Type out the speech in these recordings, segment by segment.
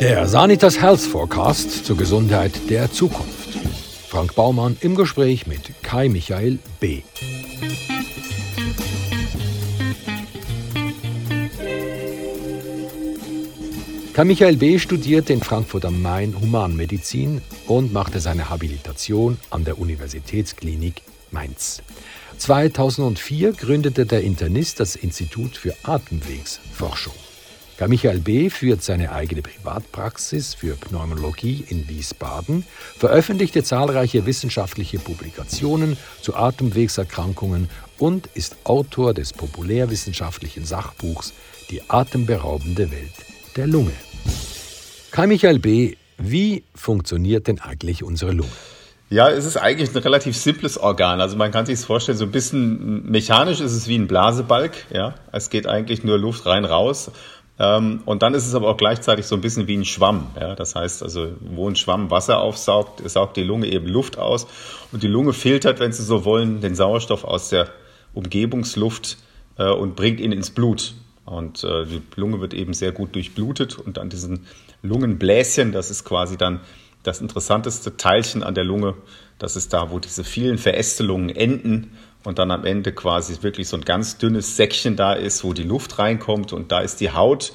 Der Sanitas Health Forecast zur Gesundheit der Zukunft. Frank Baumann im Gespräch mit Kai Michael B. Kai Michael B. studierte in Frankfurt am Main Humanmedizin und machte seine Habilitation an der Universitätsklinik Mainz. 2004 gründete der Internist das Institut für Atemwegsforschung. Karl Michael B. führt seine eigene Privatpraxis für Pneumologie in Wiesbaden, veröffentlichte zahlreiche wissenschaftliche Publikationen zu Atemwegserkrankungen und ist Autor des populärwissenschaftlichen Sachbuchs Die atemberaubende Welt der Lunge. Kai Michael B., wie funktioniert denn eigentlich unsere Lunge? Ja, es ist eigentlich ein relativ simples Organ. Also man kann sich es vorstellen, so ein bisschen mechanisch ist es wie ein Blasebalg. Ja, es geht eigentlich nur Luft rein raus. Ähm, und dann ist es aber auch gleichzeitig so ein bisschen wie ein Schwamm. Ja, das heißt also, wo ein Schwamm Wasser aufsaugt, saugt die Lunge eben Luft aus. Und die Lunge filtert, wenn Sie so wollen, den Sauerstoff aus der Umgebungsluft äh, und bringt ihn ins Blut. Und äh, die Lunge wird eben sehr gut durchblutet und an diesen Lungenbläschen, das ist quasi dann das interessanteste Teilchen an der Lunge, das ist da, wo diese vielen Verästelungen enden und dann am Ende quasi wirklich so ein ganz dünnes Säckchen da ist, wo die Luft reinkommt und da ist die Haut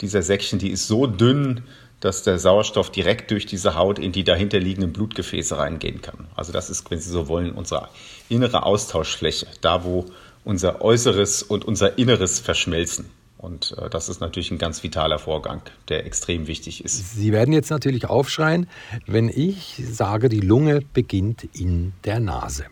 dieser Säckchen, die ist so dünn, dass der Sauerstoff direkt durch diese Haut in die dahinterliegenden Blutgefäße reingehen kann. Also das ist, wenn Sie so wollen, unsere innere Austauschfläche, da wo unser Äußeres und unser Inneres verschmelzen. Und äh, das ist natürlich ein ganz vitaler Vorgang, der extrem wichtig ist. Sie werden jetzt natürlich aufschreien, wenn ich sage, die Lunge beginnt in der Nase.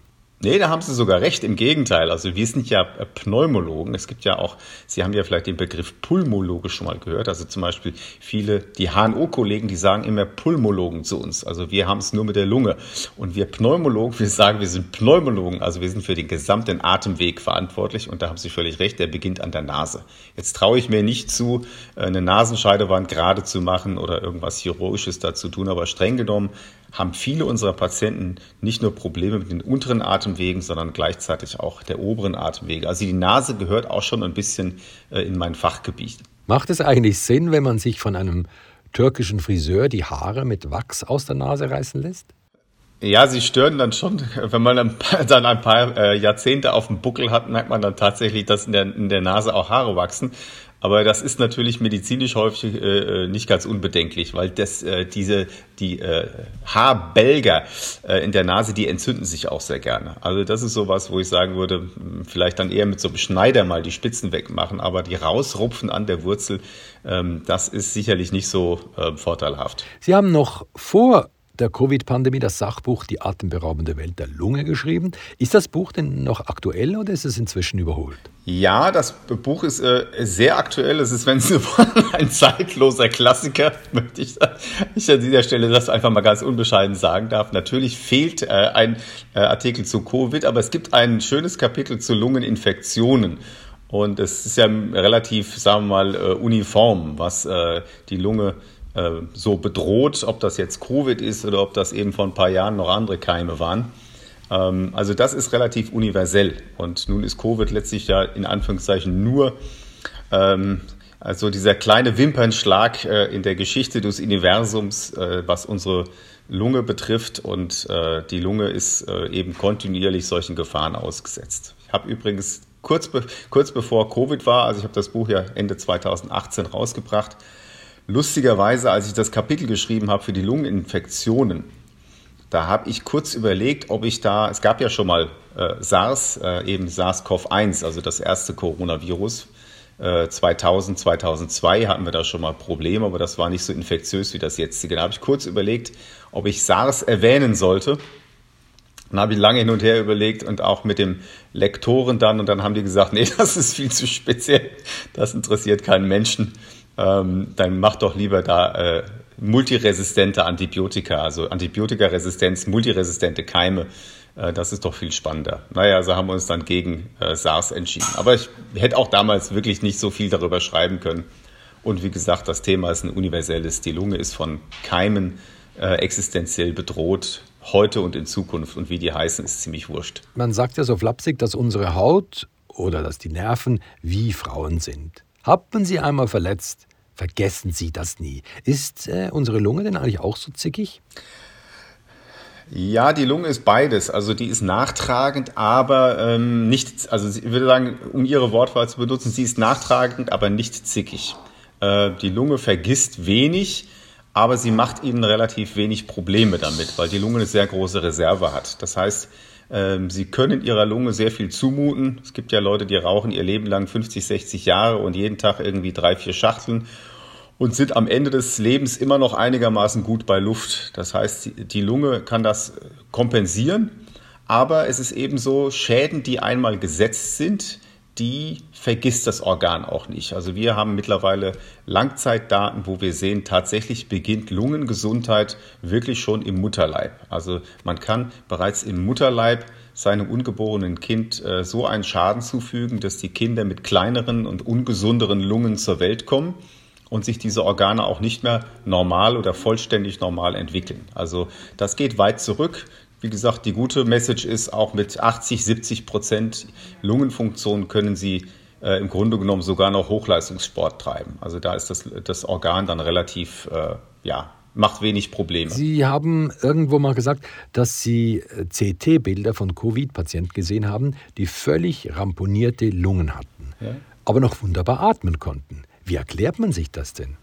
Nee, da haben Sie sogar recht. Im Gegenteil. Also wir sind ja Pneumologen. Es gibt ja auch, Sie haben ja vielleicht den Begriff Pulmologe schon mal gehört. Also zum Beispiel viele, die HNO-Kollegen, die sagen immer Pulmologen zu uns. Also wir haben es nur mit der Lunge. Und wir Pneumologen, wir sagen, wir sind Pneumologen. Also wir sind für den gesamten Atemweg verantwortlich. Und da haben Sie völlig recht, der beginnt an der Nase. Jetzt traue ich mir nicht zu, eine Nasenscheidewand gerade zu machen oder irgendwas Chirurgisches dazu tun. Aber streng genommen haben viele unserer Patienten nicht nur Probleme mit den unteren Atemwegen, sondern gleichzeitig auch der oberen Atemwege. Also die Nase gehört auch schon ein bisschen äh, in mein Fachgebiet. Macht es eigentlich Sinn, wenn man sich von einem türkischen Friseur die Haare mit Wachs aus der Nase reißen lässt? Ja, sie stören dann schon. Wenn man dann ein paar äh, Jahrzehnte auf dem Buckel hat, merkt man dann tatsächlich, dass in der, in der Nase auch Haare wachsen. Aber das ist natürlich medizinisch häufig äh, äh, nicht ganz unbedenklich, weil das, äh, diese, die äh, Haarbälger äh, in der Nase, die entzünden sich auch sehr gerne. Also das ist sowas, wo ich sagen würde, vielleicht dann eher mit so einem Schneider mal die Spitzen wegmachen, aber die rausrupfen an der Wurzel, ähm, das ist sicherlich nicht so äh, vorteilhaft. Sie haben noch vor der Covid-Pandemie das Sachbuch Die atemberaubende Welt der Lunge geschrieben. Ist das Buch denn noch aktuell oder ist es inzwischen überholt? Ja, das Buch ist äh, sehr aktuell. Es ist, wenn Sie wollen, ein zeitloser Klassiker, möchte ich, ich an dieser Stelle das einfach mal ganz unbescheiden sagen darf. Natürlich fehlt äh, ein äh, Artikel zu Covid, aber es gibt ein schönes Kapitel zu Lungeninfektionen. Und es ist ja relativ, sagen wir mal, äh, uniform, was äh, die Lunge äh, so bedroht, ob das jetzt Covid ist oder ob das eben vor ein paar Jahren noch andere Keime waren. Ähm, also das ist relativ universell. Und nun ist Covid letztlich ja in Anführungszeichen nur ähm, also dieser kleine Wimpernschlag äh, in der Geschichte des Universums, äh, was unsere Lunge betrifft. Und äh, die Lunge ist äh, eben kontinuierlich solchen Gefahren ausgesetzt. Ich habe übrigens kurz, be kurz bevor Covid war, also ich habe das Buch ja Ende 2018 rausgebracht, Lustigerweise, als ich das Kapitel geschrieben habe für die Lungeninfektionen, da habe ich kurz überlegt, ob ich da, es gab ja schon mal äh, SARS, äh, eben SARS-CoV-1, also das erste Coronavirus. Äh, 2000, 2002 hatten wir da schon mal Probleme, aber das war nicht so infektiös wie das jetzige. Da habe ich kurz überlegt, ob ich SARS erwähnen sollte. Dann habe ich lange hin und her überlegt und auch mit dem Lektoren dann und dann haben die gesagt, nee, das ist viel zu speziell, das interessiert keinen Menschen ähm, dann mach doch lieber da äh, multiresistente Antibiotika, also Antibiotikaresistenz, multiresistente Keime. Äh, das ist doch viel spannender. Naja, also haben wir uns dann gegen äh, SARS entschieden. Aber ich hätte auch damals wirklich nicht so viel darüber schreiben können. Und wie gesagt, das Thema ist ein universelles. Die Lunge ist von Keimen äh, existenziell bedroht, heute und in Zukunft. Und wie die heißen, ist ziemlich wurscht. Man sagt ja so flapsig, dass unsere Haut oder dass die Nerven wie Frauen sind. Hat man sie einmal verletzt, vergessen Sie das nie. Ist äh, unsere Lunge denn eigentlich auch so zickig? Ja, die Lunge ist beides. Also die ist nachtragend, aber ähm, nicht, also ich würde sagen, um Ihre Wortwahl zu benutzen, sie ist nachtragend, aber nicht zickig. Äh, die Lunge vergisst wenig, aber sie macht Ihnen relativ wenig Probleme damit, weil die Lunge eine sehr große Reserve hat. Das heißt, Sie können Ihrer Lunge sehr viel zumuten. Es gibt ja Leute, die rauchen ihr Leben lang 50, 60 Jahre und jeden Tag irgendwie drei, vier Schachteln und sind am Ende des Lebens immer noch einigermaßen gut bei Luft. Das heißt, die Lunge kann das kompensieren, aber es ist eben so, Schäden, die einmal gesetzt sind, die vergisst das Organ auch nicht. Also wir haben mittlerweile Langzeitdaten, wo wir sehen, tatsächlich beginnt Lungengesundheit wirklich schon im Mutterleib. Also man kann bereits im Mutterleib seinem ungeborenen Kind äh, so einen Schaden zufügen, dass die Kinder mit kleineren und ungesunderen Lungen zur Welt kommen und sich diese Organe auch nicht mehr normal oder vollständig normal entwickeln. Also das geht weit zurück. Wie gesagt, die gute Message ist, auch mit 80, 70 Prozent Lungenfunktion können Sie äh, im Grunde genommen sogar noch Hochleistungssport treiben. Also da ist das, das Organ dann relativ, äh, ja, macht wenig Probleme. Sie haben irgendwo mal gesagt, dass Sie äh, CT-Bilder von Covid-Patienten gesehen haben, die völlig ramponierte Lungen hatten, ja. aber noch wunderbar atmen konnten. Wie erklärt man sich das denn?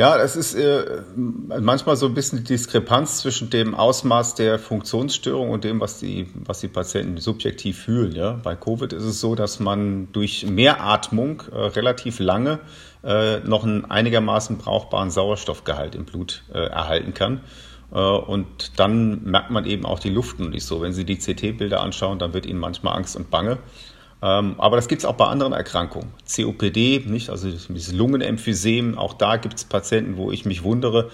Ja, das ist äh, manchmal so ein bisschen die Diskrepanz zwischen dem Ausmaß der Funktionsstörung und dem, was die, was die Patienten subjektiv fühlen. Ja? Bei Covid ist es so, dass man durch Mehratmung äh, relativ lange äh, noch einen einigermaßen brauchbaren Sauerstoffgehalt im Blut äh, erhalten kann. Äh, und dann merkt man eben auch die Luft nicht so. Wenn Sie die CT-Bilder anschauen, dann wird Ihnen manchmal Angst und Bange. Ähm, aber das gibt es auch bei anderen Erkrankungen. COPD, nicht? Also dieses Lungenemphysem, auch da gibt es Patienten, wo ich mich wundere,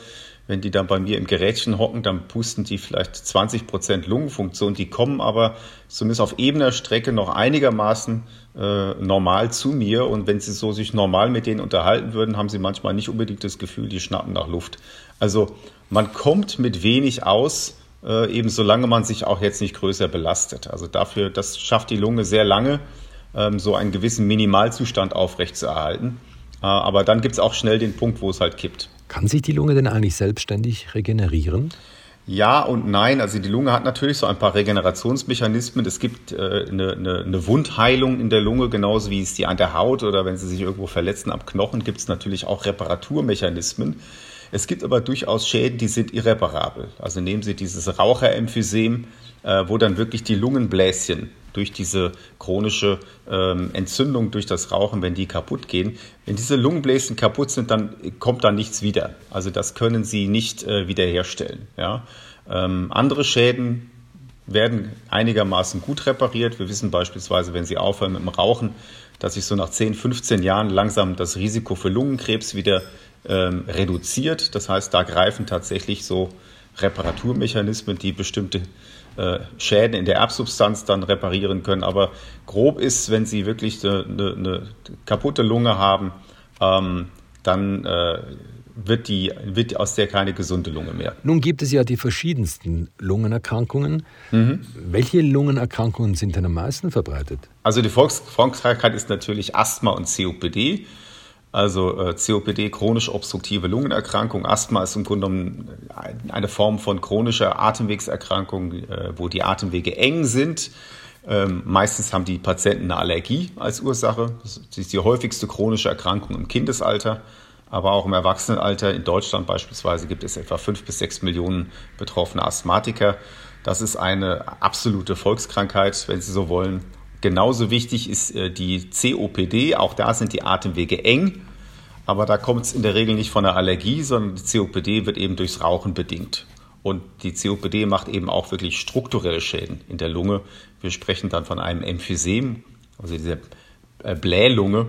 wenn die dann bei mir im Gerätchen hocken, dann pusten die vielleicht 20 Prozent Lungenfunktion. Die kommen aber zumindest auf ebener Strecke noch einigermaßen äh, normal zu mir. Und wenn sie so sich normal mit denen unterhalten würden, haben sie manchmal nicht unbedingt das Gefühl, die schnappen nach Luft. Also man kommt mit wenig aus äh, eben solange man sich auch jetzt nicht größer belastet. Also dafür, das schafft die Lunge sehr lange, ähm, so einen gewissen Minimalzustand aufrechtzuerhalten. Äh, aber dann gibt es auch schnell den Punkt, wo es halt kippt. Kann sich die Lunge denn eigentlich selbstständig regenerieren? Ja und nein. Also die Lunge hat natürlich so ein paar Regenerationsmechanismen. Es gibt äh, eine, eine, eine, Wundheilung in der Lunge, genauso wie es die an der Haut oder wenn sie sich irgendwo verletzen am Knochen, gibt es natürlich auch Reparaturmechanismen. Es gibt aber durchaus Schäden, die sind irreparabel. Also nehmen Sie dieses Raucheremphysem, äh, wo dann wirklich die Lungenbläschen durch diese chronische ähm, Entzündung durch das Rauchen, wenn die kaputt gehen. Wenn diese Lungenbläschen kaputt sind, dann kommt da nichts wieder. Also das können Sie nicht äh, wiederherstellen. Ja? Ähm, andere Schäden werden einigermaßen gut repariert. Wir wissen beispielsweise, wenn Sie aufhören mit dem Rauchen, dass sich so nach 10, 15 Jahren langsam das Risiko für Lungenkrebs wieder ähm, reduziert. Das heißt, da greifen tatsächlich so Reparaturmechanismen, die bestimmte äh, Schäden in der Erbsubstanz dann reparieren können. Aber grob ist, wenn Sie wirklich eine, eine kaputte Lunge haben, ähm, dann äh, wird, die, wird aus der keine gesunde Lunge mehr. Nun gibt es ja die verschiedensten Lungenerkrankungen. Mhm. Welche Lungenerkrankungen sind denn am meisten verbreitet? Also die Volkskrankheit ist natürlich Asthma und COPD. Also äh, COPD, chronisch obstruktive Lungenerkrankung. Asthma ist im Grunde genommen eine Form von chronischer Atemwegserkrankung, äh, wo die Atemwege eng sind. Ähm, meistens haben die Patienten eine Allergie als Ursache. Das ist die häufigste chronische Erkrankung im Kindesalter, aber auch im Erwachsenenalter. In Deutschland beispielsweise gibt es etwa fünf bis sechs Millionen betroffene Asthmatiker. Das ist eine absolute Volkskrankheit, wenn Sie so wollen. Genauso wichtig ist äh, die COPD. Auch da sind die Atemwege eng. Aber da kommt es in der Regel nicht von einer Allergie, sondern die COPD wird eben durchs Rauchen bedingt. Und die COPD macht eben auch wirklich strukturelle Schäden in der Lunge. Wir sprechen dann von einem Emphysem, also dieser äh, Blählunge.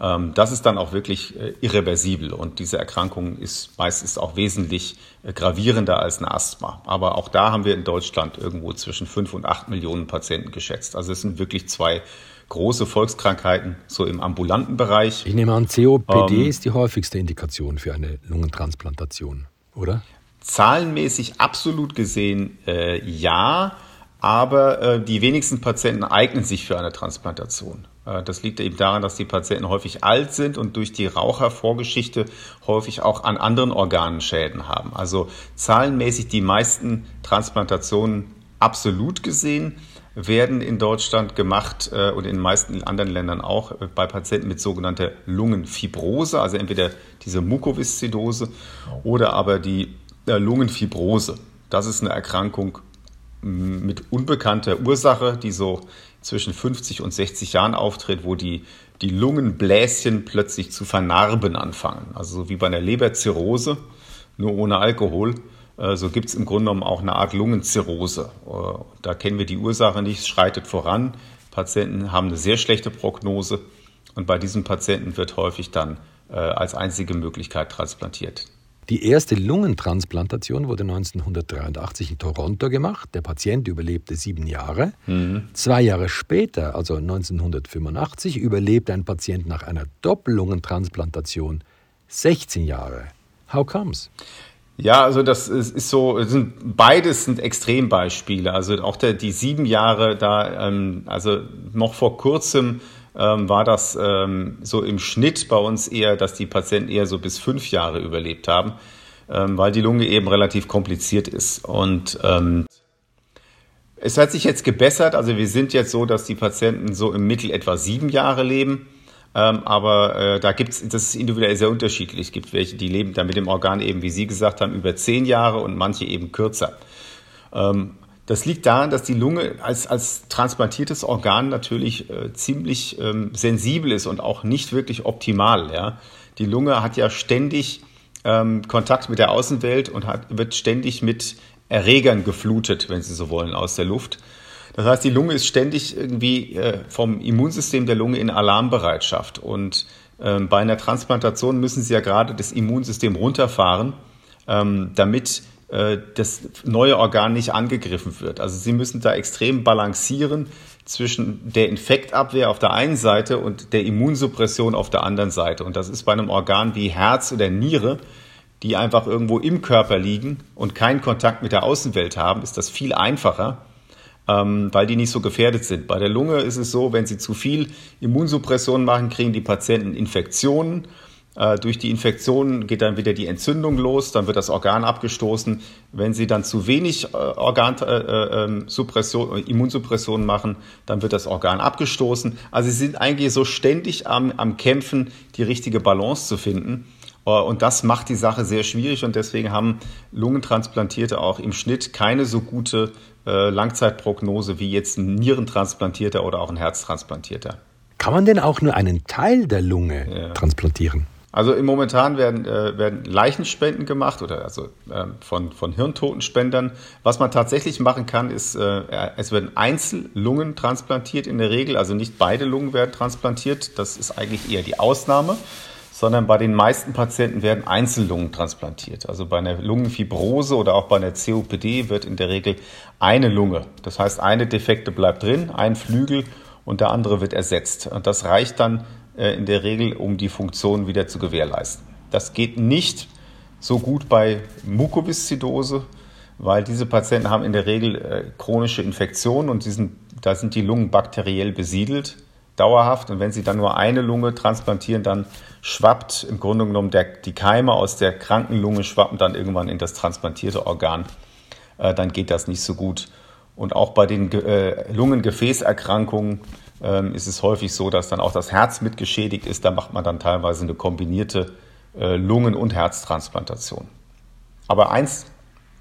Ähm, das ist dann auch wirklich äh, irreversibel und diese Erkrankung ist meistens auch wesentlich äh, gravierender als ein Asthma. Aber auch da haben wir in Deutschland irgendwo zwischen fünf und acht Millionen Patienten geschätzt. Also es sind wirklich zwei große Volkskrankheiten, so im ambulanten Bereich. Ich nehme an, COPD ähm, ist die häufigste Indikation für eine Lungentransplantation, oder? Zahlenmäßig absolut gesehen äh, ja, aber äh, die wenigsten Patienten eignen sich für eine Transplantation. Äh, das liegt eben daran, dass die Patienten häufig alt sind und durch die Rauchervorgeschichte häufig auch an anderen Organen Schäden haben. Also zahlenmäßig die meisten Transplantationen absolut gesehen werden in Deutschland gemacht äh, und in den meisten anderen Ländern auch äh, bei Patienten mit sogenannter Lungenfibrose, also entweder diese Mukoviszidose oder aber die Lungenfibrose. Das ist eine Erkrankung mit unbekannter Ursache, die so zwischen 50 und 60 Jahren auftritt, wo die, die Lungenbläschen plötzlich zu vernarben anfangen. Also so wie bei einer Leberzirrhose, nur ohne Alkohol. Äh, so gibt es im Grunde genommen auch eine Art Lungenzirrhose. Äh, da kennen wir die Ursache nicht, es schreitet voran. Patienten haben eine sehr schlechte Prognose und bei diesen Patienten wird häufig dann äh, als einzige Möglichkeit transplantiert. Die erste Lungentransplantation wurde 1983 in Toronto gemacht. Der Patient überlebte sieben Jahre. Mhm. Zwei Jahre später, also 1985, überlebte ein Patient nach einer Doppellungentransplantation 16 Jahre. How comes? Ja, also das ist, ist so, sind, beides sind Extrembeispiele. Also auch der, die sieben Jahre da, ähm, also noch vor kurzem ähm, war das ähm, so im Schnitt bei uns eher, dass die Patienten eher so bis fünf Jahre überlebt haben, ähm, weil die Lunge eben relativ kompliziert ist. Und ähm, es hat sich jetzt gebessert. Also wir sind jetzt so, dass die Patienten so im Mittel etwa sieben Jahre leben. Ähm, aber äh, da gibt's, das ist individuell sehr unterschiedlich. Es gibt welche, die leben dann mit dem Organ eben, wie Sie gesagt haben, über zehn Jahre und manche eben kürzer. Das liegt daran, dass die Lunge als, als transplantiertes Organ natürlich äh, ziemlich ähm, sensibel ist und auch nicht wirklich optimal. Ja? Die Lunge hat ja ständig ähm, Kontakt mit der Außenwelt und hat, wird ständig mit Erregern geflutet, wenn Sie so wollen, aus der Luft. Das heißt, die Lunge ist ständig irgendwie äh, vom Immunsystem der Lunge in Alarmbereitschaft. Und ähm, bei einer Transplantation müssen Sie ja gerade das Immunsystem runterfahren, ähm, damit äh, das neue Organ nicht angegriffen wird. Also Sie müssen da extrem balancieren zwischen der Infektabwehr auf der einen Seite und der Immunsuppression auf der anderen Seite. Und das ist bei einem Organ wie Herz oder Niere, die einfach irgendwo im Körper liegen und keinen Kontakt mit der Außenwelt haben, ist das viel einfacher ähm, weil die nicht so gefährdet sind. Bei der Lunge ist es so, wenn sie zu viel Immunsuppression machen, kriegen die Patienten Infektionen. Äh, durch die Infektionen geht dann wieder die Entzündung los, dann wird das Organ abgestoßen. Wenn Sie dann zu wenig äh, Organsuppression, äh, Immunsuppression machen, dann wird das Organ abgestoßen. Also Sie sind eigentlich so ständig am, am Kämpfen, die richtige Balance zu finden. Und das macht die Sache sehr schwierig und deswegen haben Lungentransplantierte auch im Schnitt keine so gute Langzeitprognose wie jetzt ein Nierentransplantierter oder auch ein Herztransplantierter. Kann man denn auch nur einen Teil der Lunge ja. transplantieren? Also im Momentan werden, äh, werden Leichenspenden gemacht oder also äh, von, von Hirntotenspendern. Was man tatsächlich machen kann, ist, äh, es werden Einzellungen transplantiert in der Regel, also nicht beide Lungen werden transplantiert. Das ist eigentlich eher die Ausnahme sondern bei den meisten Patienten werden Einzellungen transplantiert. Also bei einer Lungenfibrose oder auch bei einer COPD wird in der Regel eine Lunge, das heißt eine Defekte bleibt drin, ein Flügel und der andere wird ersetzt. Und das reicht dann äh, in der Regel, um die Funktion wieder zu gewährleisten. Das geht nicht so gut bei Mukoviszidose, weil diese Patienten haben in der Regel äh, chronische Infektionen und sind, da sind die Lungen bakteriell besiedelt dauerhaft. Und wenn Sie dann nur eine Lunge transplantieren, dann schwappt im Grunde genommen der, die Keime aus der kranken Lunge schwappen dann irgendwann in das transplantierte Organ. Äh, dann geht das nicht so gut. Und auch bei den äh, Lungengefäßerkrankungen äh, ist es häufig so, dass dann auch das Herz mit geschädigt ist. Da macht man dann teilweise eine kombinierte äh, Lungen- und Herztransplantation. Aber eins,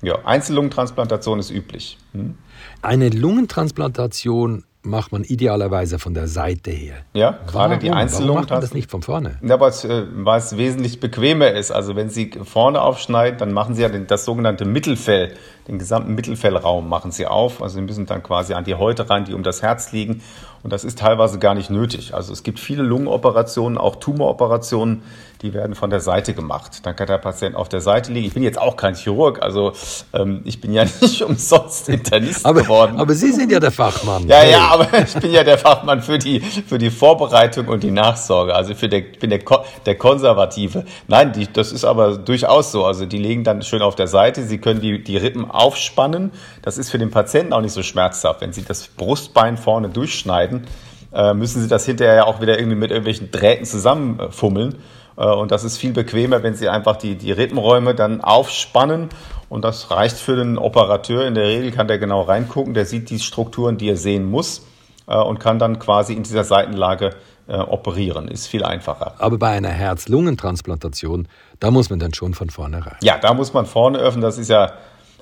ja, Einzellungentransplantation ist üblich. Hm? Eine Lungentransplantation macht man idealerweise von der Seite her. Ja, gerade die Einzellungen. Warum macht man das nicht von vorne? Ja, weil es, äh, weil es wesentlich bequemer ist. Also wenn Sie vorne aufschneiden, dann machen Sie ja das sogenannte Mittelfell, den gesamten Mittelfellraum machen Sie auf. Also Sie müssen dann quasi an die Häute ran, die um das Herz liegen. Und das ist teilweise gar nicht nötig. Also es gibt viele Lungenoperationen, auch Tumoroperationen, die werden von der Seite gemacht. Dann kann der Patient auf der Seite liegen. Ich bin jetzt auch kein Chirurg, also ähm, ich bin ja nicht umsonst Internist aber, geworden. Aber Sie sind ja der Fachmann. Ja, hey. ja, aber ich bin ja der Fachmann für die, für die Vorbereitung und die Nachsorge. Also für der, ich bin der, der Konservative. Nein, die, das ist aber durchaus so. Also die legen dann schön auf der Seite. Sie können die, die Rippen aufspannen. Das ist für den Patienten auch nicht so schmerzhaft. Wenn Sie das Brustbein vorne durchschneiden, äh, müssen sie das hinterher ja auch wieder irgendwie mit irgendwelchen Drähten zusammenfummeln. Äh, und das ist viel bequemer, wenn sie einfach die, die Rippenräume dann aufspannen. Und das reicht für den Operateur. In der Regel kann der genau reingucken, der sieht die Strukturen, die er sehen muss äh, und kann dann quasi in dieser Seitenlage äh, operieren. Ist viel einfacher. Aber bei einer Herz-Lungen-Transplantation, da muss man dann schon von vorne rein. Ja, da muss man vorne öffnen. Das ist ja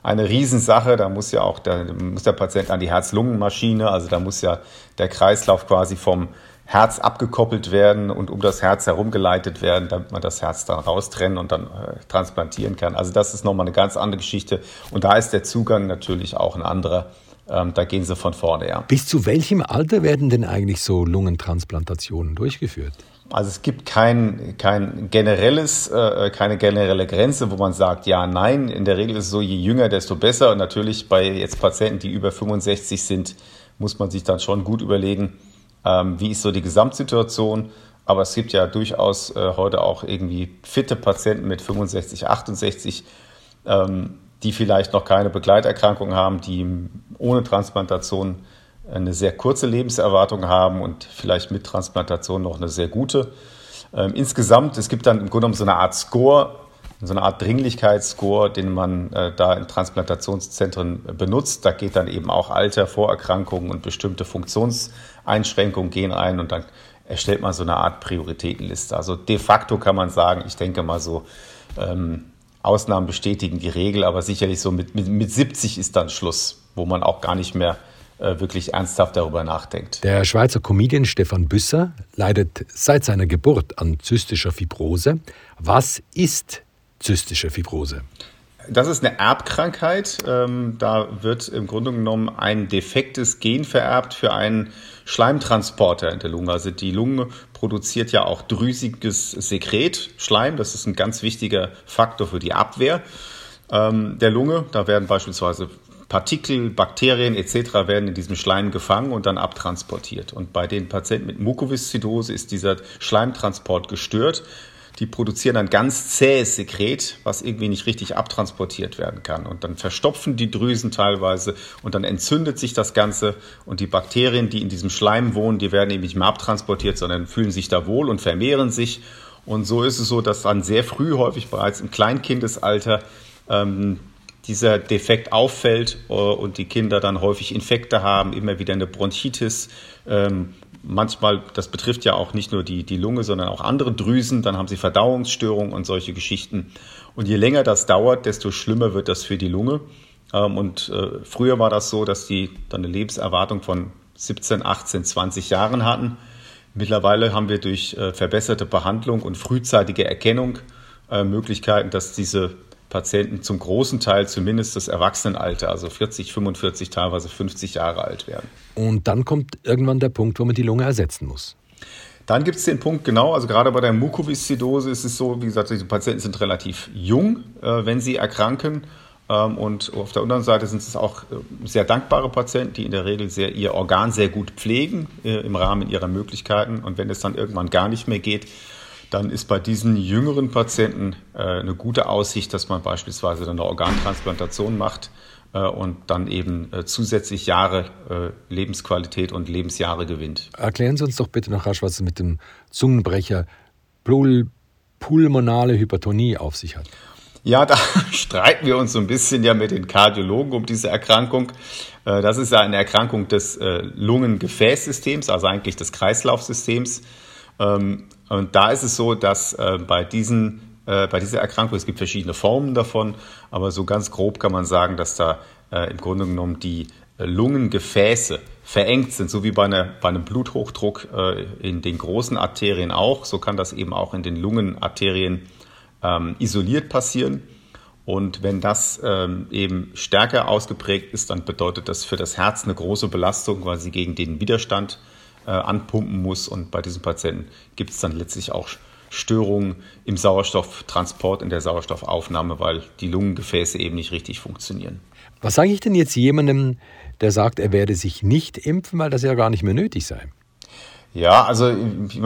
eine Riesensache. Da muss ja auch der, muss der Patient an die Herz-Lungen-Maschine, also da muss ja der Kreislauf quasi vom Herz abgekoppelt werden und um das Herz herumgeleitet werden, damit man das Herz dann raustrennen und dann äh, transplantieren kann. Also das ist nochmal eine ganz andere Geschichte. Und da ist der Zugang natürlich auch ein anderer. Ähm, da gehen sie von vorne, ja. Bis zu welchem Alter werden denn eigentlich so Lungentransplantationen durchgeführt? Also es gibt kein, kein generelles, äh, keine generelle Grenze, wo man sagt, ja, nein. In der Regel ist es so, je jünger, desto besser. Und natürlich bei jetzt Patienten, die über 65 sind, muss man sich dann schon gut überlegen, ähm, wie ist so die Gesamtsituation. Aber es gibt ja durchaus äh, heute auch irgendwie fitte Patienten mit 65, 68, ähm, die vielleicht noch keine Begleiterkrankung haben, die ohne Transplantation eine sehr kurze Lebenserwartung haben und vielleicht mit Transplantation noch eine sehr gute. Ähm, insgesamt, es gibt dann im Grunde genommen so eine Art Score, so eine Art Dringlichkeitsscore, den man äh, da in Transplantationszentren benutzt. Da geht dann eben auch Alter, Vorerkrankungen und bestimmte Funktionseinschränkungen gehen ein und dann erstellt man so eine Art Prioritätenliste. Also de facto kann man sagen, ich denke mal so, ähm, Ausnahmen bestätigen die Regel, aber sicherlich so mit, mit, mit 70 ist dann Schluss, wo man auch gar nicht mehr wirklich ernsthaft darüber nachdenkt. Der Schweizer Comedian Stefan Büsser leidet seit seiner Geburt an zystischer Fibrose. Was ist zystische Fibrose? Das ist eine Erbkrankheit. Ähm, da wird im Grunde genommen ein defektes Gen vererbt für einen Schleimtransporter in der Lunge. Also die Lunge produziert ja auch drüsiges Sekret, Schleim. Das ist ein ganz wichtiger Faktor für die Abwehr ähm, der Lunge. Da werden beispielsweise Partikel, Bakterien etc. werden in diesem Schleim gefangen und dann abtransportiert. Und bei den Patienten mit Mukoviszidose ist dieser Schleimtransport gestört. Die produzieren ein ganz zähes Sekret, was irgendwie nicht richtig abtransportiert werden kann. Und dann verstopfen die Drüsen teilweise und dann entzündet sich das Ganze. Und die Bakterien, die in diesem Schleim wohnen, die werden eben nicht mehr abtransportiert, sondern fühlen sich da wohl und vermehren sich. Und so ist es so, dass dann sehr früh, häufig bereits im Kleinkindesalter, ähm, dieser Defekt auffällt äh, und die Kinder dann häufig Infekte haben, immer wieder eine Bronchitis. Ähm, manchmal, das betrifft ja auch nicht nur die, die Lunge, sondern auch andere Drüsen. Dann haben sie Verdauungsstörungen und solche Geschichten. Und je länger das dauert, desto schlimmer wird das für die Lunge. Ähm, und äh, früher war das so, dass die dann eine Lebenserwartung von 17, 18, 20 Jahren hatten. Mittlerweile haben wir durch äh, verbesserte Behandlung und frühzeitige Erkennung Möglichkeiten, dass diese Patienten zum großen Teil zumindest das Erwachsenenalter, also 40, 45, teilweise 50 Jahre alt werden. Und dann kommt irgendwann der Punkt, wo man die Lunge ersetzen muss. Dann gibt es den Punkt, genau, also gerade bei der Mukoviszidose ist es so, wie gesagt, die Patienten sind relativ jung, äh, wenn sie erkranken. Ähm, und auf der anderen Seite sind es auch äh, sehr dankbare Patienten, die in der Regel sehr, ihr Organ sehr gut pflegen äh, im Rahmen ihrer Möglichkeiten. Und wenn es dann irgendwann gar nicht mehr geht, dann ist bei diesen jüngeren Patienten äh, eine gute Aussicht, dass man beispielsweise eine Organtransplantation macht äh, und dann eben äh, zusätzlich Jahre äh, Lebensqualität und Lebensjahre gewinnt. Erklären Sie uns doch bitte noch rasch, was es mit dem Zungenbrecher Pul pulmonale Hypertonie auf sich hat. Ja, da streiten wir uns so ein bisschen ja mit den Kardiologen um diese Erkrankung. Äh, das ist ja eine Erkrankung des äh, Lungengefäßsystems, also eigentlich des Kreislaufsystems. Ähm, und da ist es so, dass äh, bei diesen äh, bei dieser Erkrankung, es gibt verschiedene Formen davon, aber so ganz grob kann man sagen, dass da äh, im Grunde genommen die Lungengefäße verengt sind, so wie bei, einer, bei einem Bluthochdruck in den großen Arterien auch. So kann das eben auch in den Lungenarterien ähm, isoliert passieren. Und wenn das ähm, eben stärker ausgeprägt ist, dann bedeutet das für das Herz eine große Belastung, weil sie gegen den Widerstand äh, anpumpen muss. Und bei diesen Patienten gibt es dann letztlich auch Störungen im Sauerstofftransport, in der Sauerstoffaufnahme, weil die Lungengefäße eben nicht richtig funktionieren. Was sage ich denn jetzt jemandem, der sagt, er werde sich nicht impfen, weil das ja gar nicht mehr nötig sei? Ja, also ich,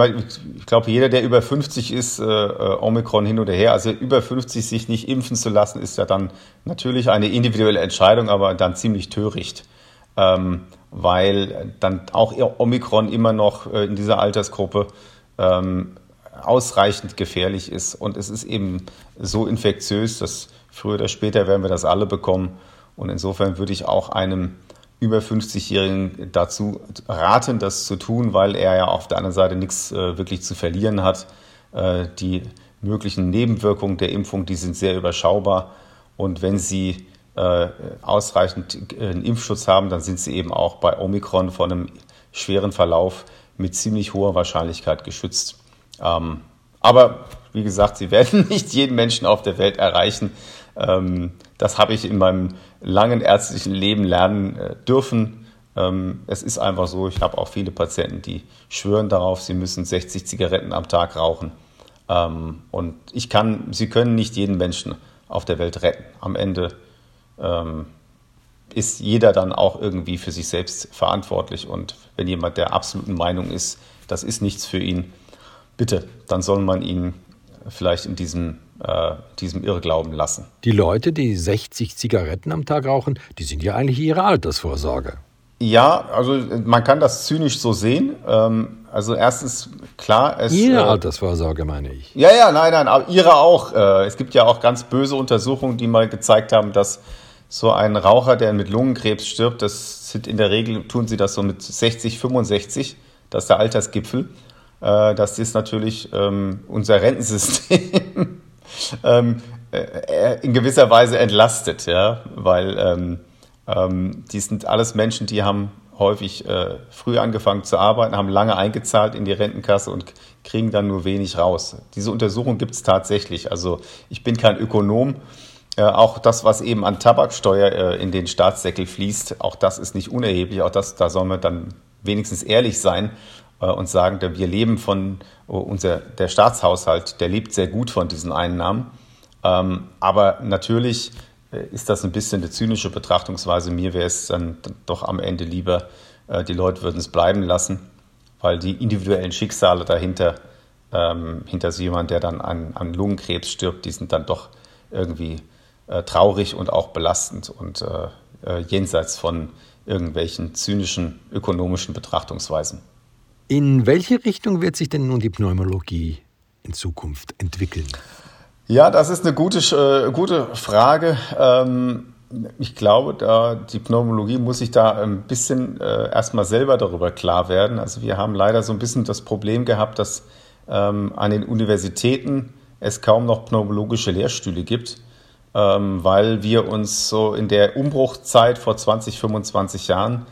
glaube, jeder, der über 50 ist, äh, äh, Omikron hin oder her, also über 50 sich nicht impfen zu lassen, ist ja dann natürlich eine individuelle Entscheidung, aber dann ziemlich töricht. Ähm, weil dann auch Omikron immer noch äh, in dieser Altersgruppe ähm, ausreichend gefährlich ist. Und es ist eben so infektiös, dass früher oder später werden wir das alle bekommen. Und insofern würde ich auch einem über 50-Jährigen dazu raten, das zu tun, weil er ja auf der anderen Seite nichts äh, wirklich zu verlieren hat. Äh, die möglichen Nebenwirkungen der Impfung, die sind sehr überschaubar. Und wenn Sie äh, ausreichend äh, einen Impfschutz haben, dann sind Sie eben auch bei Omikron von einem schweren Verlauf mit ziemlich hoher Wahrscheinlichkeit geschützt. Ähm, aber wie gesagt, Sie werden nicht jeden Menschen auf der Welt erreichen. Ähm, das habe ich in meinem langen ärztlichen Leben lernen äh, dürfen. Ähm, es ist einfach so, ich habe auch viele Patienten, die schwören darauf, sie müssen 60 Zigaretten am Tag rauchen. Ähm, und ich kann, sie können nicht jeden Menschen auf der Welt retten. Am Ende ähm, ist jeder dann auch irgendwie für sich selbst verantwortlich. Und wenn jemand der absoluten Meinung ist, das ist nichts für ihn, bitte, dann soll man ihn vielleicht in diesem, äh, diesem Irrglauben lassen. Die Leute, die 60 Zigaretten am Tag rauchen, die sind ja eigentlich ihre Altersvorsorge. Ja, also man kann das zynisch so sehen. Ähm, also erstens, klar, es... Ihre äh, Altersvorsorge meine ich. Ja, ja, nein, nein, aber Ihre auch. Äh, es gibt ja auch ganz böse Untersuchungen, die mal gezeigt haben, dass so ein Raucher, der mit Lungenkrebs stirbt, das sind in der Regel, tun sie das so mit 60, 65, das ist der Altersgipfel. Äh, das ist natürlich ähm, unser Rentensystem ähm, äh, in gewisser Weise entlastet, ja, weil ähm, ähm, die sind alles Menschen, die haben häufig äh, früh angefangen zu arbeiten, haben lange eingezahlt in die Rentenkasse und kriegen dann nur wenig raus. Diese Untersuchung gibt es tatsächlich. Also ich bin kein Ökonom, äh, auch das, was eben an Tabaksteuer äh, in den Staatssäckel fließt, auch das ist nicht unerheblich. Auch das, da soll man dann wenigstens ehrlich sein äh, und sagen, wir leben von, oh, unser, der Staatshaushalt, der lebt sehr gut von diesen Einnahmen. Ähm, aber natürlich ist das ein bisschen eine zynische Betrachtungsweise. Mir wäre es dann doch am Ende lieber, die Leute würden es bleiben lassen, weil die individuellen Schicksale dahinter, ähm, hinter so jemand, der dann an, an Lungenkrebs stirbt, die sind dann doch irgendwie äh, traurig und auch belastend und äh, äh, jenseits von irgendwelchen zynischen ökonomischen Betrachtungsweisen. In welche Richtung wird sich denn nun die Pneumologie in Zukunft entwickeln? Ja, das ist eine gute, äh, gute Frage. Ähm, ich glaube, da die Pneumologie muss sich da ein bisschen äh, erstmal selber darüber klar werden. Also wir haben leider so ein bisschen das Problem gehabt, dass ähm, an den Universitäten es kaum noch pneumologische Lehrstühle gibt ähm, weil wir uns so in der Umbruchzeit vor 20, 25 Jahren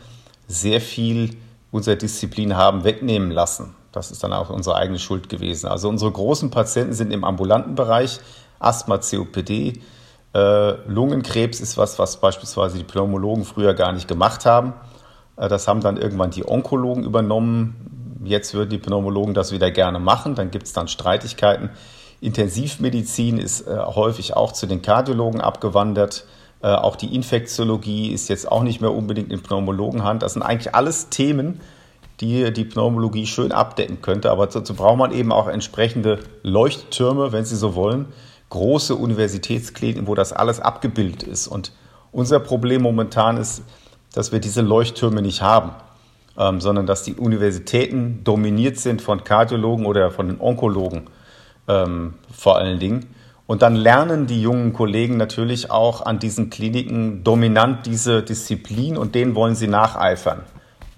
sehr viel unserer Disziplin haben wegnehmen lassen. Das ist dann auch unsere eigene Schuld gewesen. Also unsere großen Patienten sind im ambulanten Bereich, Asthma, COPD, äh, Lungenkrebs ist was, was beispielsweise die Pneumologen früher gar nicht gemacht haben. Äh, das haben dann irgendwann die Onkologen übernommen. Jetzt würden die Pneumologen das wieder gerne machen. Dann gibt es dann Streitigkeiten. Intensivmedizin ist äh, häufig auch zu den Kardiologen abgewandert. Äh, auch die Infektiologie ist jetzt auch nicht mehr unbedingt in Pneumologenhand. Das sind eigentlich alles Themen, die die Pneumologie schön abdecken könnte. Aber dazu braucht man eben auch entsprechende Leuchttürme, wenn Sie so wollen, große Universitätskliniken, wo das alles abgebildet ist. Und unser Problem momentan ist, dass wir diese Leuchttürme nicht haben, ähm, sondern dass die Universitäten dominiert sind von Kardiologen oder von den Onkologen ähm, vor allen Dingen. Und dann lernen die jungen Kollegen natürlich auch an diesen Kliniken dominant diese Disziplin und denen wollen sie nacheifern.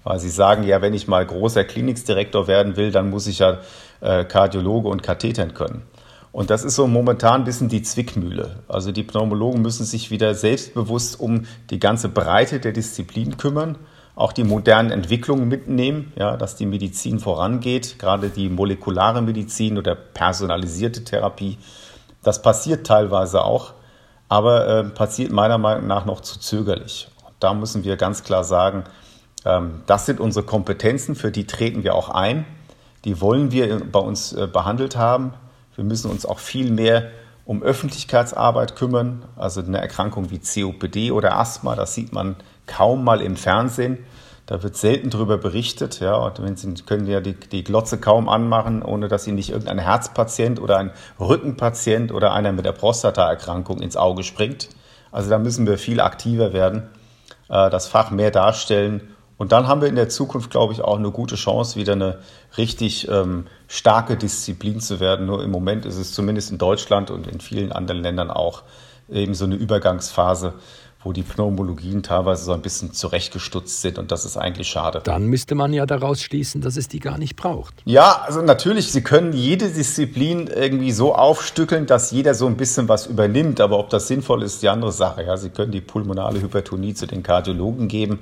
Weil sie sagen, ja, wenn ich mal großer Kliniksdirektor werden will, dann muss ich ja äh, Kardiologe und Kathetern können. Und das ist so momentan ein bisschen die Zwickmühle. Also die Pneumologen müssen sich wieder selbstbewusst um die ganze Breite der Disziplin kümmern auch die modernen Entwicklungen mitnehmen, ja, dass die Medizin vorangeht, gerade die molekulare Medizin oder personalisierte Therapie. Das passiert teilweise auch, aber äh, passiert meiner Meinung nach noch zu zögerlich. da müssen wir ganz klar sagen, ähm, das sind unsere Kompetenzen, für die treten wir auch ein. Die wollen wir bei uns äh, behandelt haben. Wir müssen uns auch viel mehr um Öffentlichkeitsarbeit kümmern, also eine Erkrankung wie COPD oder Asthma, das sieht man kaum mal im Fernsehen. Da wird selten darüber berichtet. Ja, und wenn Sie können ja die, die Glotze kaum anmachen, ohne dass Ihnen nicht irgendein Herzpatient oder ein Rückenpatient oder einer mit der Prostataerkrankung ins Auge springt. Also da müssen wir viel aktiver werden, äh, das Fach mehr darstellen Und dann haben wir in der Zukunft, glaube ich, auch eine gute Chance, wieder eine richtig ähm, starke Disziplin zu werden. Nur im Moment ist es zumindest in Deutschland und in vielen anderen Ländern auch eben so eine Übergangsphase, wo die Pneumologien teilweise so ein bisschen zurechtgestutzt sind und das ist eigentlich schade. Dann müsste man ja daraus schließen, dass es die gar nicht braucht. Ja, also natürlich, Sie können jede Disziplin irgendwie so aufstückeln, dass jeder so ein bisschen was übernimmt, aber ob das sinnvoll ist, ist die andere Sache. Ja, Sie können die pulmonale Hypertonie zu den Kardiologen geben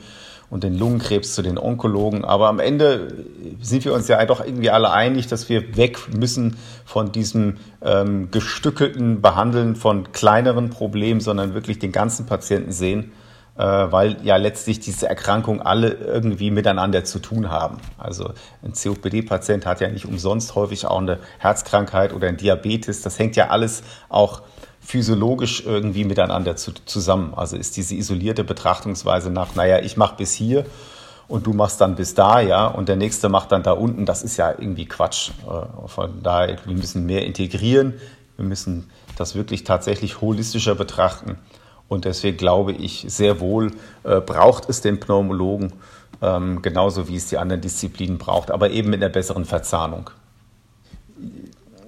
und den Lungenkrebs zu den Onkologen. Aber am Ende sind wir uns ja doch irgendwie alle einig, dass wir weg müssen von diesem ähm, gestückelten Behandeln von kleineren Problemen, sondern wirklich den ganzen Patienten sehen, äh, weil ja letztlich diese Erkrankungen alle irgendwie miteinander zu tun haben. Also ein COPD-Patient hat ja nicht umsonst häufig auch eine Herzkrankheit oder ein Diabetes. Das hängt ja alles auch physiologisch irgendwie miteinander zu, zusammen. Also ist diese isolierte Betrachtungsweise nach, naja, ich mache bis hier und du machst dann bis da, ja, und der nächste macht dann da unten, das ist ja irgendwie Quatsch. Äh, von daher, wir müssen mehr integrieren, wir müssen das wirklich tatsächlich holistischer betrachten. Und deswegen glaube ich, sehr wohl äh, braucht es den Pneumologen, ähm, genauso wie es die anderen Disziplinen braucht, aber eben mit einer besseren Verzahnung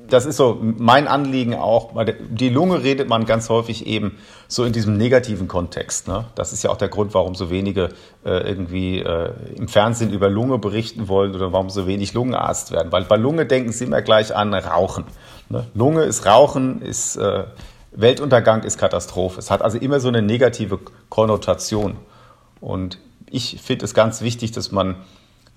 das ist so mein Anliegen auch. Die Lunge redet man ganz häufig eben so in diesem negativen Kontext. Ne? Das ist ja auch der Grund, warum so wenige äh, irgendwie äh, im Fernsehen über Lunge berichten wollen oder warum so wenig Lungenarzt werden. Weil bei Lunge denken sie immer gleich an Rauchen. Ne? Lunge ist Rauchen, ist äh, Weltuntergang, ist Katastrophe. Es hat also immer so eine negative Konnotation. Und ich finde es ganz wichtig, dass man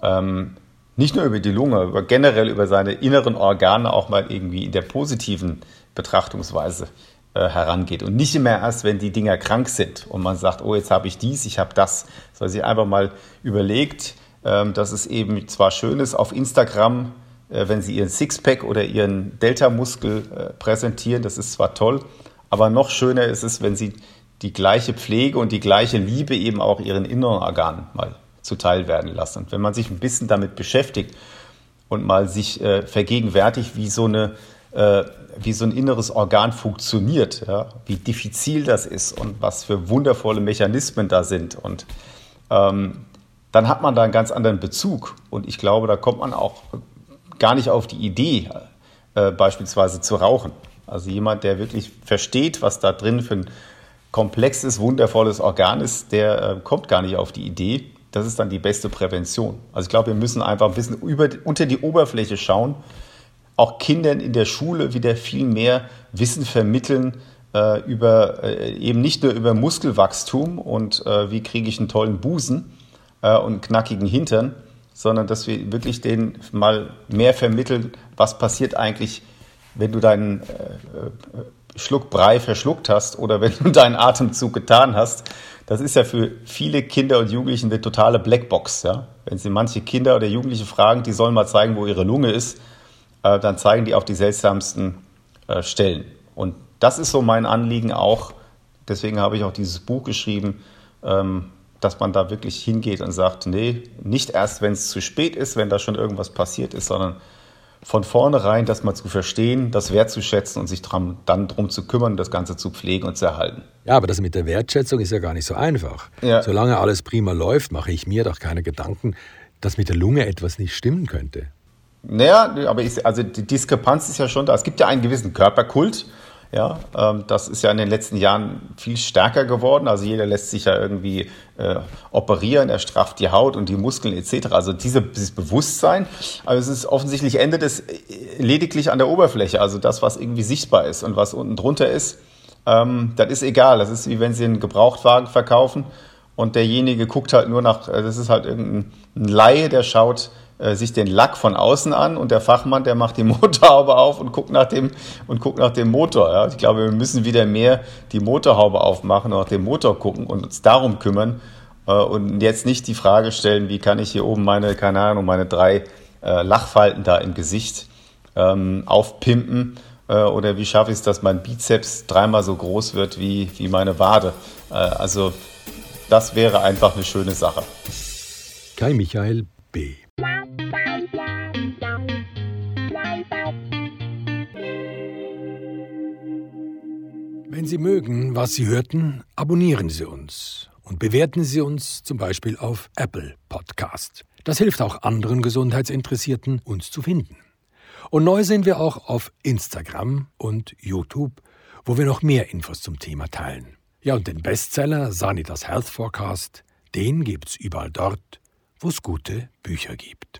ähm, nicht nur über die Lunge, aber generell über seine inneren Organe auch mal irgendwie in der positiven Betrachtungsweise äh, herangeht. Und nicht immer erst, wenn die Dinger krank sind und man sagt, oh, jetzt habe ich dies, ich habe das, sondern sich einfach mal überlegt, ähm, dass es eben zwar schön ist auf Instagram, äh, wenn sie ihren Sixpack oder ihren Delta-Muskel äh, präsentieren, das ist zwar toll, aber noch schöner ist es, wenn sie die gleiche Pflege und die gleiche Liebe eben auch ihren inneren Organen mal zuteil werden lassen. Und wenn man sich ein bisschen damit beschäftigt und mal sich äh, vergegenwärtigt, wie so eine äh, wie so ein inneres Organ funktioniert, ja, wie diffizil das ist und was für wundervolle Mechanismen da sind. Und ähm, dann hat man da einen ganz anderen Bezug. Und ich glaube, da kommt man auch gar nicht auf die Idee, äh, beispielsweise zu rauchen. Also jemand, der wirklich versteht, was da drin für ein komplexes, wundervolles Organ ist, der äh, kommt gar nicht auf die Idee, das ist dann die beste Prävention. Also ich glaube, wir müssen einfach ein bisschen über, unter die Oberfläche schauen, auch Kindern in der Schule wieder viel mehr Wissen vermitteln äh, über äh, eben nicht nur über Muskelwachstum und äh, wie kriege ich einen tollen Busen äh, und knackigen Hintern, sondern dass wir wirklich denen mal mehr vermitteln, was passiert eigentlich, wenn du deinen äh, äh, Schluck Brei verschluckt hast oder wenn du deinen Atemzug getan hast, das ist ja für viele Kinder und Jugendliche eine totale Blackbox. Ja? Wenn Sie manche Kinder oder Jugendliche fragen, die sollen mal zeigen, wo ihre Lunge ist, äh, dann zeigen die auf die seltsamsten äh, Stellen. Und das ist so mein Anliegen auch. Deswegen habe ich auch dieses Buch geschrieben, ähm, dass man da wirklich hingeht und sagt, nee, nicht erst, wenn es zu spät ist, wenn da schon irgendwas passiert ist, sondern von vornherein das mal zu verstehen, das wertzuschätzen und sich dran, dann darum zu kümmern, das Ganze zu pflegen und zu erhalten. Ja, aber das mit der Wertschätzung ist ja gar nicht so einfach. Ja. Solange alles prima läuft, mache ich mir doch keine Gedanken, dass mit der Lunge etwas nicht stimmen könnte. Naja, aber ich, also die Diskrepanz ist ja schon da. Es gibt ja einen gewissen Körperkult ja, ähm, das ist ja in den letzten Jahren viel stärker geworden. Also jeder lässt sich ja irgendwie äh, operieren, er strafft die Haut und die Muskeln etc. Also diese, dieses Bewusstsein, aber es ist offensichtlich endet es äh, lediglich an der Oberfläche. Also das, was irgendwie sichtbar ist und was unten drunter ist, ähm, das ist egal. Das ist wie wenn Sie einen Gebrauchtwagen verkaufen und derjenige guckt halt nur nach, äh, das ist halt irgendein Laie, der schaut, sich den Lack von außen an und der Fachmann, der macht die Motorhaube auf und guckt nach dem, und guckt nach dem Motor. Ja. Ich glaube, wir müssen wieder mehr die Motorhaube aufmachen und nach dem Motor gucken und uns darum kümmern äh, und jetzt nicht die Frage stellen, wie kann ich hier oben meine, keine Ahnung, meine drei äh, Lachfalten da im Gesicht ähm, aufpimpen äh, oder wie schaffe ich es, dass mein Bizeps dreimal so groß wird wie, wie meine Wade. Äh, also das wäre einfach eine schöne Sache. Kai Michael B. Sie mögen, was Sie hörten, abonnieren Sie uns und bewerten Sie uns zum Beispiel auf Apple Podcast. Das hilft auch anderen Gesundheitsinteressierten, uns zu finden. Und neu sind wir auch auf Instagram und YouTube, wo wir noch mehr Infos zum Thema teilen. Ja, und den Bestseller Sanitas Health Forecast, den gibt's überall dort, wo es gute Bücher gibt.